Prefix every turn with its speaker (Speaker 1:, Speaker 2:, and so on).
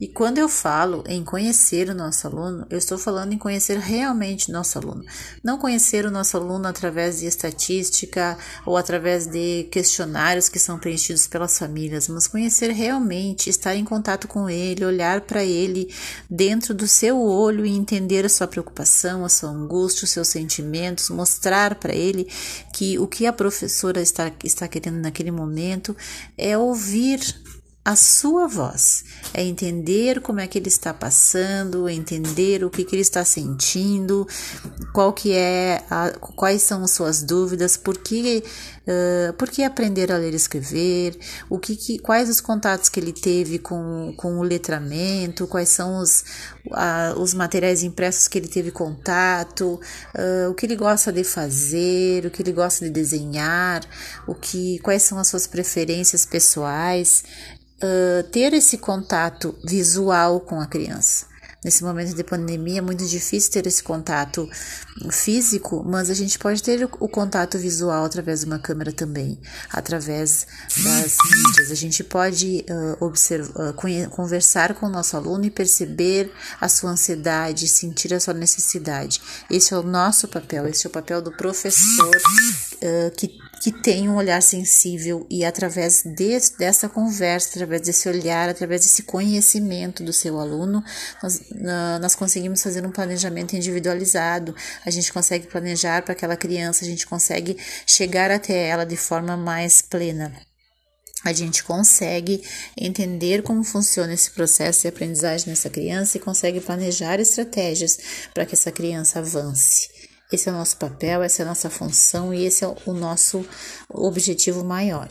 Speaker 1: E quando eu falo em conhecer o nosso aluno, eu estou falando em conhecer realmente o nosso aluno. Não conhecer o nosso aluno através de estatística ou através de questionários que são preenchidos pelas famílias, mas conhecer realmente, estar em contato com ele, olhar para ele dentro do seu olho e entender a sua preocupação, a sua angústia, os seus sentimentos, mostrar para ele que o que a professora está, está querendo naquele momento é ouvir a sua voz, é entender como é que ele está passando, entender o que, que ele está sentindo, qual que é a, quais são as suas dúvidas, por que, uh, por que aprender a ler e escrever, o que, que, quais os contatos que ele teve com, com o letramento, quais são os, os materiais impressos que ele teve contato, uh, o que ele gosta de fazer, o que ele gosta de desenhar, o que, quais são as suas preferências pessoais ter esse contato visual com a criança. Nesse momento de pandemia é muito difícil ter esse contato físico, mas a gente pode ter o contato visual através de uma câmera também, através das mídias. A gente pode uh, observar, uh, conversar com o nosso aluno e perceber a sua ansiedade, sentir a sua necessidade. Esse é o nosso papel, esse é o papel do professor que que tem um olhar sensível e através desse, dessa conversa, através desse olhar, através desse conhecimento do seu aluno, nós, nós conseguimos fazer um planejamento individualizado, a gente consegue planejar para aquela criança, a gente consegue chegar até ela de forma mais plena a gente consegue entender como funciona esse processo de aprendizagem nessa criança e consegue planejar estratégias para que essa criança avance. Esse é o nosso papel, essa é a nossa função e esse é o nosso objetivo maior.